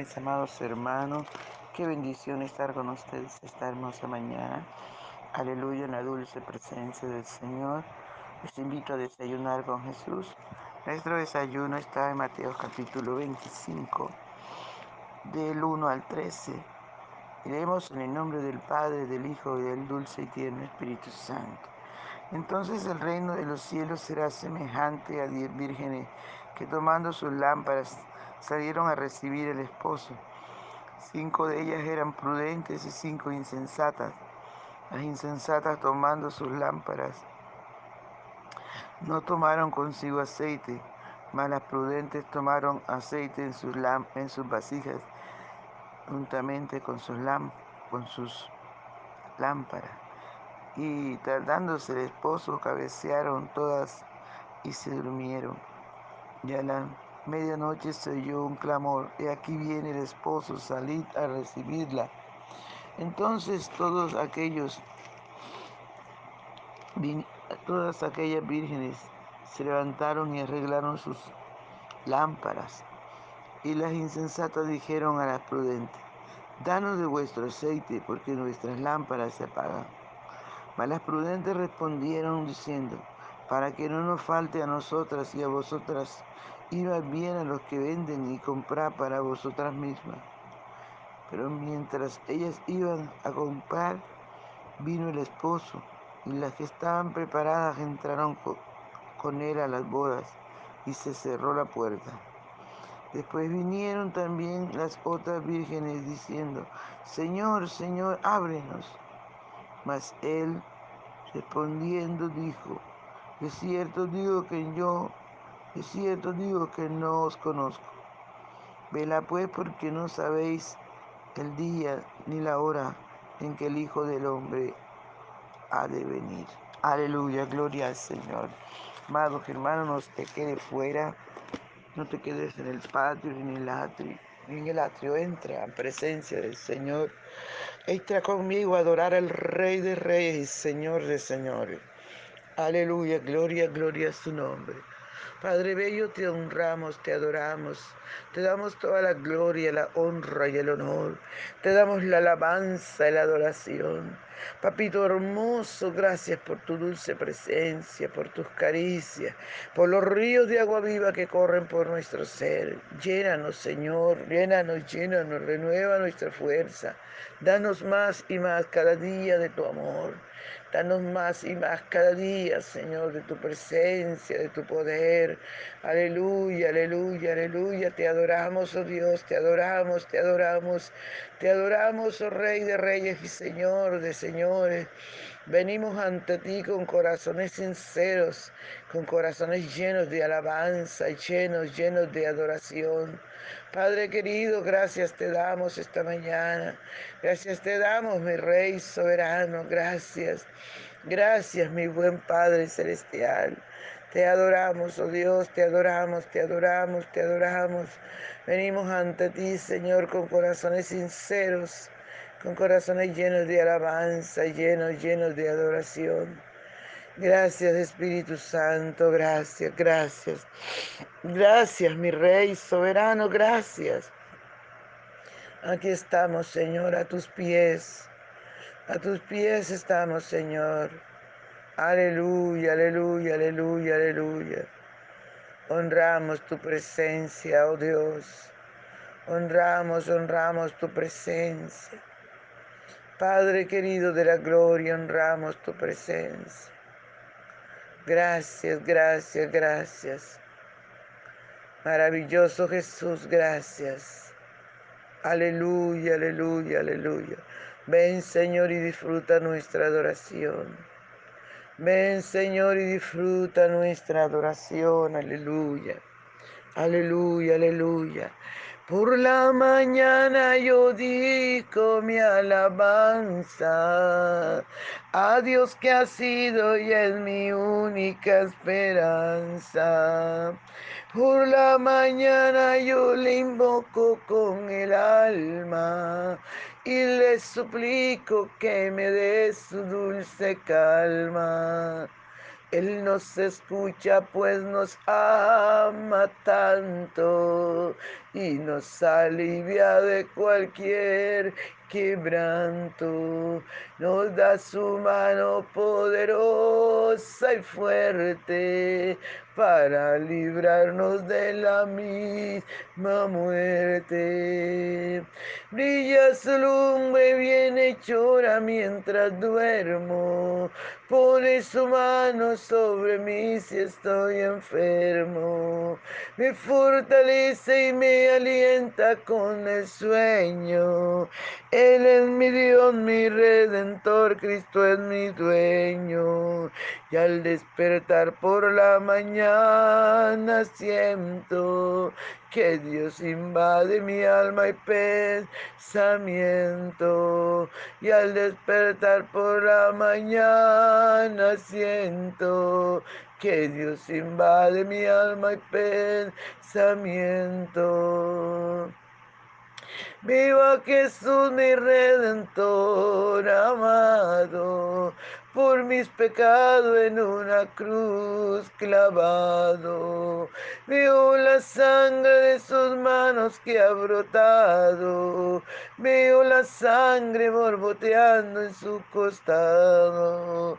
mis amados hermanos. Qué bendición estar con ustedes esta hermosa mañana. Aleluya, en la dulce presencia del Señor. Les invito a desayunar con Jesús. Nuestro desayuno está en Mateo capítulo 25, del 1 al 13. Iremos en el nombre del Padre, del Hijo y del dulce y tierno Espíritu Santo. Entonces el reino de los cielos será semejante a diez vírgenes que tomando sus lámparas salieron a recibir el esposo. Cinco de ellas eran prudentes y cinco insensatas. Las insensatas tomando sus lámparas no tomaron consigo aceite, mas las prudentes tomaron aceite en sus, en sus vasijas juntamente con sus, con sus lámparas y tardándose el esposo cabecearon todas y se durmieron. Y a la medianoche se oyó un clamor, y aquí viene el esposo, salid a recibirla. Entonces todos aquellos, todas aquellas vírgenes se levantaron y arreglaron sus lámparas. Y las insensatas dijeron a las prudentes, danos de vuestro aceite, porque nuestras lámparas se apagan. Mas las prudentes respondieron diciendo, para que no nos falte a nosotras y a vosotras, iba bien a los que venden y comprar para vosotras mismas. Pero mientras ellas iban a comprar, vino el esposo, y las que estaban preparadas entraron con él a las bodas, y se cerró la puerta. Después vinieron también las otras vírgenes diciendo, Señor, Señor, ábrenos. Mas él respondiendo dijo, de cierto digo que yo, de cierto digo que no os conozco. Vela pues porque no sabéis el día ni la hora en que el Hijo del Hombre ha de venir. Aleluya, gloria al Señor. Amados hermanos, no te quedes fuera, no te quedes en el patio ni en el atrio, ni en el atrio, entra en presencia del Señor. Entra conmigo a adorar al Rey de Reyes y Señor de Señores. Aleluya, gloria, gloria a su nombre. Padre Bello, te honramos, te adoramos, te damos toda la gloria, la honra y el honor, te damos la alabanza y la adoración. Papito hermoso, gracias por tu dulce presencia, por tus caricias, por los ríos de agua viva que corren por nuestro ser. Llénanos, Señor, llénanos, llénanos, renueva nuestra fuerza. Danos más y más cada día de tu amor. Danos más y más cada día, Señor, de tu presencia, de tu poder. Aleluya, aleluya, aleluya. Te adoramos, oh Dios, te adoramos, te adoramos. Te adoramos, oh Rey de Reyes y Señor de Señores. Venimos ante ti con corazones sinceros, con corazones llenos de alabanza, llenos, llenos de adoración. Padre querido, gracias te damos esta mañana. Gracias te damos, mi Rey soberano. Gracias. Gracias, mi buen Padre celestial. Te adoramos, oh Dios, te adoramos, te adoramos, te adoramos. Venimos ante ti, Señor, con corazones sinceros con corazones llenos de alabanza, llenos, llenos de adoración. Gracias Espíritu Santo, gracias, gracias. Gracias mi Rey soberano, gracias. Aquí estamos, Señor, a tus pies. A tus pies estamos, Señor. Aleluya, aleluya, aleluya, aleluya. Honramos tu presencia, oh Dios. Honramos, honramos tu presencia. Padre querido de la gloria, honramos tu presencia. Gracias, gracias, gracias. Maravilloso Jesús, gracias. Aleluya, aleluya, aleluya. Ven Señor y disfruta nuestra adoración. Ven Señor y disfruta nuestra adoración. Aleluya. Aleluya, aleluya. Por la mañana yo digo mi alabanza a Dios que ha sido y es mi única esperanza. Por la mañana yo le invoco con el alma y le suplico que me dé su dulce calma. Él nos escucha pues nos ama tanto y nos alivia de cualquier quebranto. Nos da su mano poderosa y fuerte para librarnos de la misma muerte. Brilla su lumbre bien hechora mientras duermo. Pone su mano sobre mí si estoy enfermo. Me fortalece y me alienta con el sueño. Él es mi Dios, mi redentor, Cristo es mi dueño. Y al despertar por la mañana siento que Dios invade mi alma y pensamiento. Y al despertar por la mañana siento que Dios invade mi alma y pensamiento. Viva Jesús mi redentor amado, por mis pecados en una cruz clavado. Veo la sangre de sus manos que ha brotado, veo la sangre borboteando en su costado,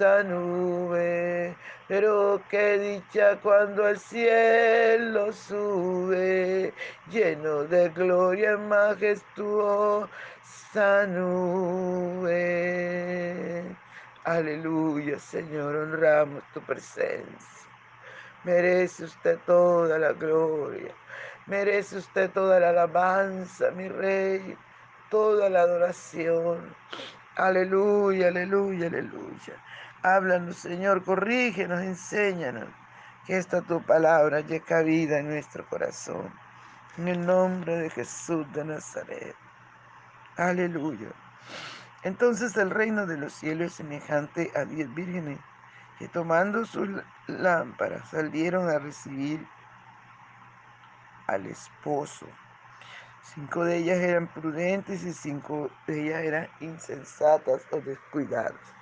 nube. Pero qué dicha cuando al cielo sube, lleno de gloria y majestuosa nube. Aleluya, Señor, honramos tu presencia. Merece usted toda la gloria. Merece usted toda la alabanza, mi rey. Toda la adoración. Aleluya, aleluya, aleluya. Háblanos, Señor, corrígenos, enséñanos. Que esta tu palabra llegue vida en nuestro corazón. En el nombre de Jesús de Nazaret. Aleluya. Entonces el reino de los cielos es semejante a diez vírgenes que tomando sus lámparas salieron a recibir al esposo. Cinco de ellas eran prudentes y cinco de ellas eran insensatas o descuidadas.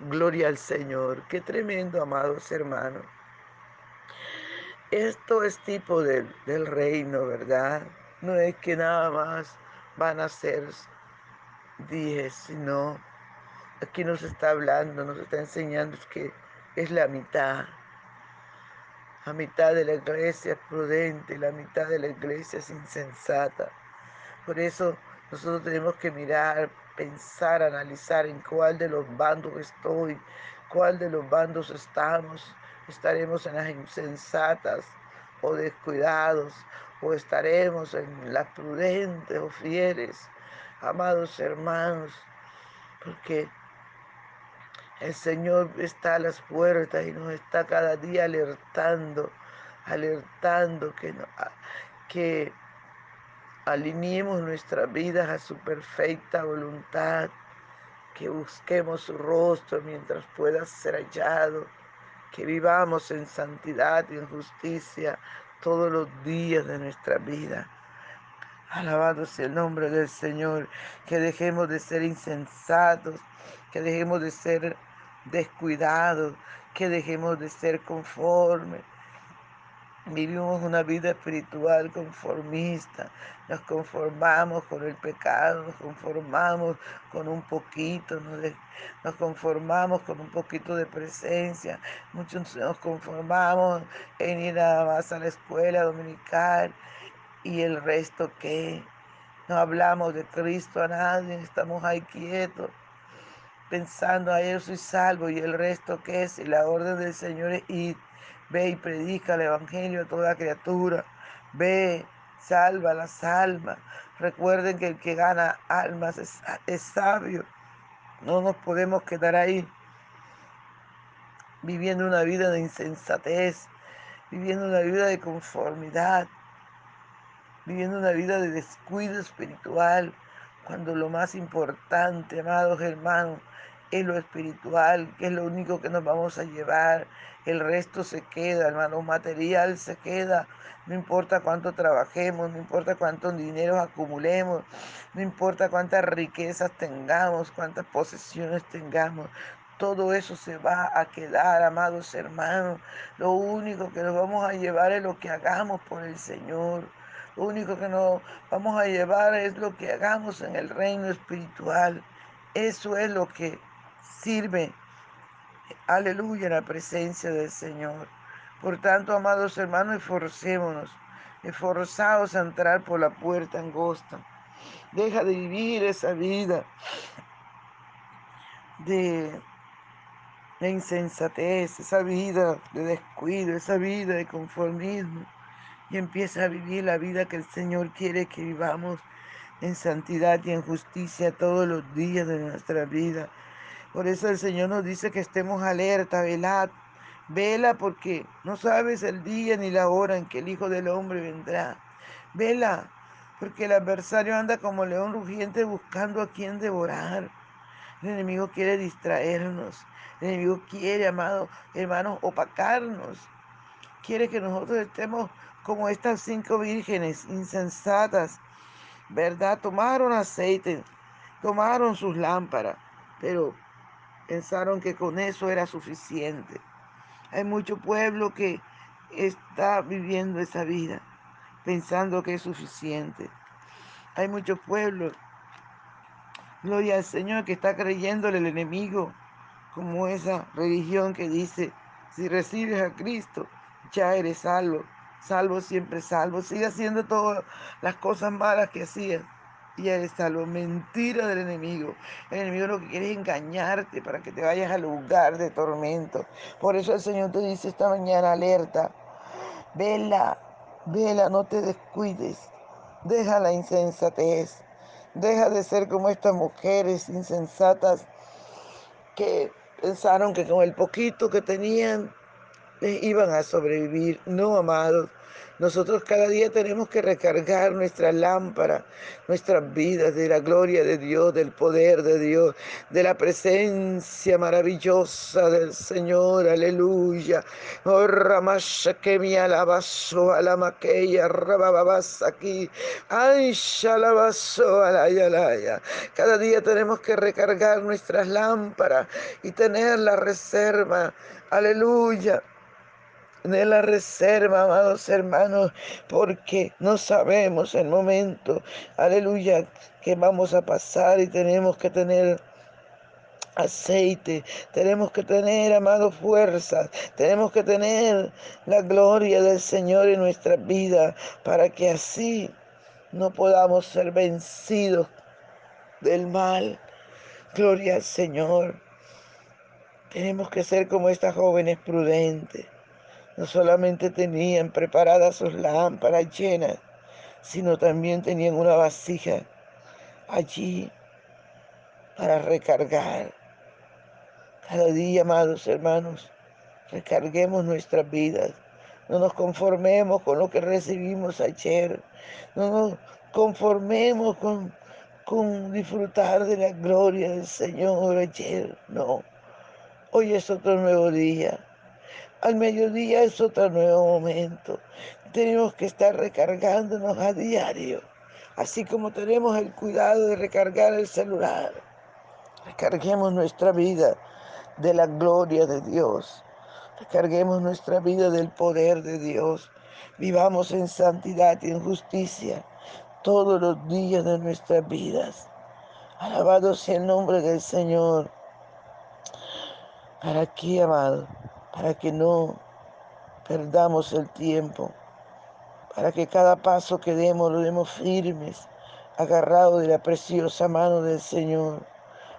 Gloria al Señor. Qué tremendo, amados hermanos. Esto es tipo del, reino, ¿verdad? No es que nada más van a ser diez, sino aquí nos está hablando, nos está enseñando que es la mitad. La mitad de la iglesia es prudente, la mitad de la iglesia es insensata. Por eso nosotros tenemos que mirar, pensar, analizar en cuál de los bandos estoy, cuál de los bandos estamos. Estaremos en las insensatas o descuidados, o estaremos en las prudentes o fieles, amados hermanos, porque el Señor está a las puertas y nos está cada día alertando, alertando que, que alineemos nuestras vidas a su perfecta voluntad, que busquemos su rostro mientras pueda ser hallado, que vivamos en santidad y en justicia todos los días de nuestra vida. Alabado sea el nombre del Señor, que dejemos de ser insensatos, que dejemos de ser descuidados, que dejemos de ser conformes. Vivimos una vida espiritual conformista, nos conformamos con el pecado, nos conformamos con un poquito, nos, conformamos con un poquito de presencia, muchos nos conformamos en ir a más a la escuela dominical y el resto que no hablamos de Cristo a nadie, estamos ahí quietos pensando, a yo soy salvo y el resto que es, la orden del Señor es ir, ve y predica el Evangelio a toda criatura, ve, salva las almas. Recuerden que el que gana almas es, sabio. No nos podemos quedar ahí viviendo una vida de insensatez, viviendo una vida de conformidad, viviendo una vida de descuido espiritual, cuando lo más importante, amados hermanos, es lo espiritual, que es lo único que nos vamos a llevar. El resto se queda, hermano, material se queda. No importa cuánto trabajemos, no importa cuántos dinero acumulemos, no importa cuántas riquezas tengamos, cuántas posesiones tengamos. Todo eso se va a quedar, amados hermanos. Lo único que nos vamos a llevar es lo que hagamos por el Señor. Lo único que nos vamos a llevar es lo que hagamos en el reino espiritual. Eso es lo que sirve, aleluya, la presencia del Señor. Por tanto, amados hermanos, esforcémonos, esforzados a entrar por la puerta angosta. Deja de vivir esa vida de, de insensatez, esa vida de descuido, esa vida de conformismo y empieza a vivir la vida que el Señor quiere que vivamos en santidad y en justicia todos los días de nuestra vida. Por eso el Señor nos dice que estemos alerta, velad, vela porque no sabes el día ni la hora en que el Hijo del Hombre vendrá. Vela, porque el adversario anda como león rugiente buscando a quien devorar. El enemigo quiere distraernos. El enemigo quiere, amado hermanos, opacarnos. Quiere que nosotros estemos como estas cinco vírgenes insensatas, ¿verdad? Tomaron aceite, tomaron sus lámparas, pero pensaron que con eso era suficiente. Hay mucho pueblo que está viviendo esa vida pensando que es suficiente. Hay mucho pueblo, gloria al Señor, que está creyéndole el enemigo como esa religión que dice, si recibes a Cristo, ya eres salvo salvo siempre salvo. Sigue haciendo todas las cosas malas que hacía y eres salvo. Mentira del enemigo. El enemigo lo que quiere es engañarte para que te vayas al lugar de tormento. Por eso el Señor te dice esta mañana, alerta, vela, vela, no te descuides. Deja la insensatez. Deja de ser como estas mujeres insensatas que pensaron que con el poquito que tenían iban a sobrevivir. No, amados. Nosotros cada día tenemos que recargar nuestra lámpara, nuestras vidas de la gloria de Dios, del poder de Dios, de la presencia maravillosa del Señor. Aleluya. Oh, ramasha que mi alabazo, alamaqueya, rabababas aquí. Ay, shalabazo, alayalaya. Cada día tenemos que recargar nuestras lámparas y tener la reserva. Aleluya de la reserva, amados hermanos, porque no sabemos el momento, aleluya, que vamos a pasar y tenemos que tener aceite, tenemos que tener, amados, fuerzas, tenemos que tener la gloria del Señor en nuestra vida para que así no podamos ser vencidos del mal. Gloria al Señor. Tenemos que ser como estas jóvenes prudentes no solamente tenían preparadas sus lámparas llenas, sino también tenían una vasija allí para recargar. Cada día, amados hermanos, recarguemos nuestras vidas. No nos conformemos con lo que recibimos ayer. No nos conformemos con, con disfrutar de la gloria del Señor ayer. No. Hoy es otro nuevo día. Al mediodía es otro nuevo momento. Tenemos que estar recargándonos a diario, así como tenemos el cuidado de recargar el celular. Recarguemos nuestra vida de la gloria de Dios. Recarguemos nuestra vida del poder de Dios. Vivamos en santidad y en justicia todos los días de nuestras vidas. Alabado sea el nombre del Señor. ¿Para qué, amado? Para que no perdamos el tiempo, para que cada paso que demos lo demos firmes, agarrados de la preciosa mano del Señor,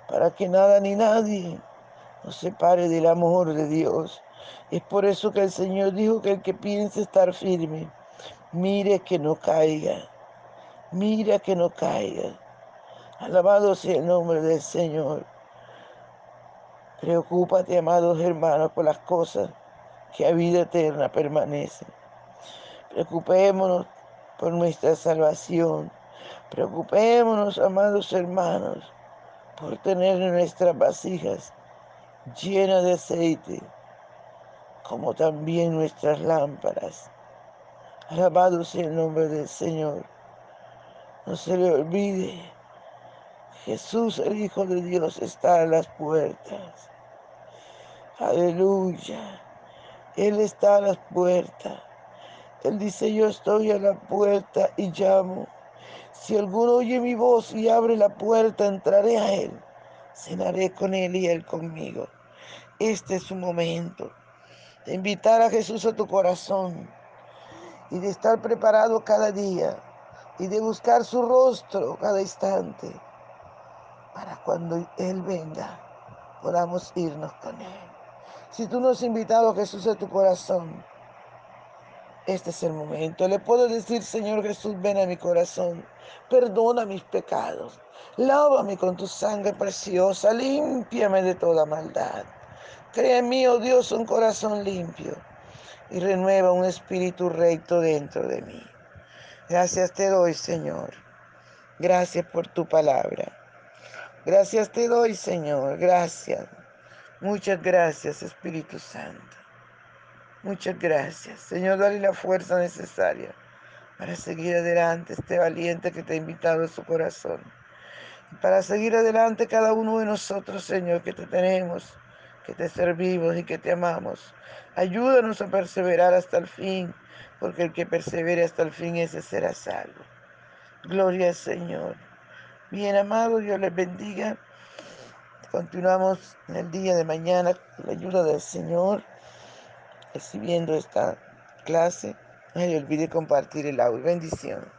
para que nada ni nadie nos separe del amor de Dios. Es por eso que el Señor dijo que el que piense estar firme, mire que no caiga, mire que no caiga. Alabado sea el nombre del Señor. Preocúpate, amados hermanos, por las cosas que a vida eterna permanecen. Preocupémonos por nuestra salvación. Preocupémonos, amados hermanos, por tener nuestras vasijas llenas de aceite, como también nuestras lámparas. Alabado sea el nombre del Señor. No se le olvide, Jesús, el Hijo de Dios, está a las puertas. Aleluya. Él está a las puertas. Él dice, yo estoy a la puerta y llamo. Si alguno oye mi voz y abre la puerta, entraré a Él. Cenaré con Él y Él conmigo. Este es su momento de invitar a Jesús a tu corazón y de estar preparado cada día y de buscar su rostro cada instante para cuando Él venga podamos irnos con Él. Si tú no has invitado a Jesús a tu corazón, este es el momento. Le puedo decir, Señor Jesús, ven a mi corazón. Perdona mis pecados. Lávame con tu sangre preciosa. Límpiame de toda maldad. Crea en mí, oh Dios, un corazón limpio y renueva un espíritu recto dentro de mí. Gracias te doy, Señor. Gracias por tu palabra. Gracias te doy, Señor. Gracias. Muchas gracias, Espíritu Santo. Muchas gracias. Señor, dale la fuerza necesaria para seguir adelante este valiente que te ha invitado a su corazón. Para seguir adelante cada uno de nosotros, Señor, que te tenemos, que te servimos y que te amamos. Ayúdanos a perseverar hasta el fin, porque el que persevere hasta el fin, ese será salvo. Gloria Señor. Bien amado, Dios les bendiga. Continuamos en el día de mañana con la ayuda del Señor recibiendo esta clase. No se olvide compartir el audio. Bendición.